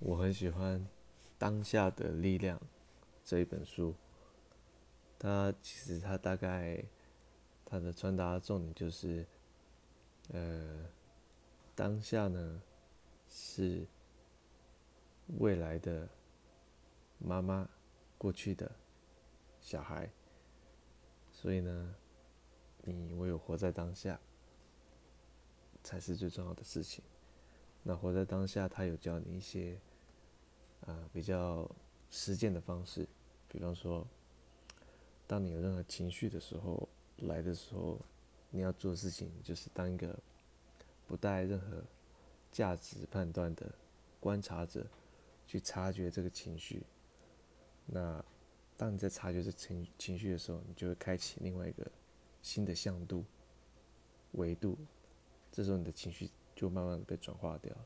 我很喜欢《当下的力量》这一本书。它其实它大概它的传达重点就是，呃，当下呢是未来的妈妈，过去的小孩，所以呢，你唯有活在当下才是最重要的事情。那活在当下，它有教你一些。比较实践的方式，比方说，当你有任何情绪的时候来的时候，你要做的事情就是当一个不带任何价值判断的观察者，去察觉这个情绪。那当你在察觉这情情绪的时候，你就会开启另外一个新的向度、维度，这时候你的情绪就慢慢被转化掉。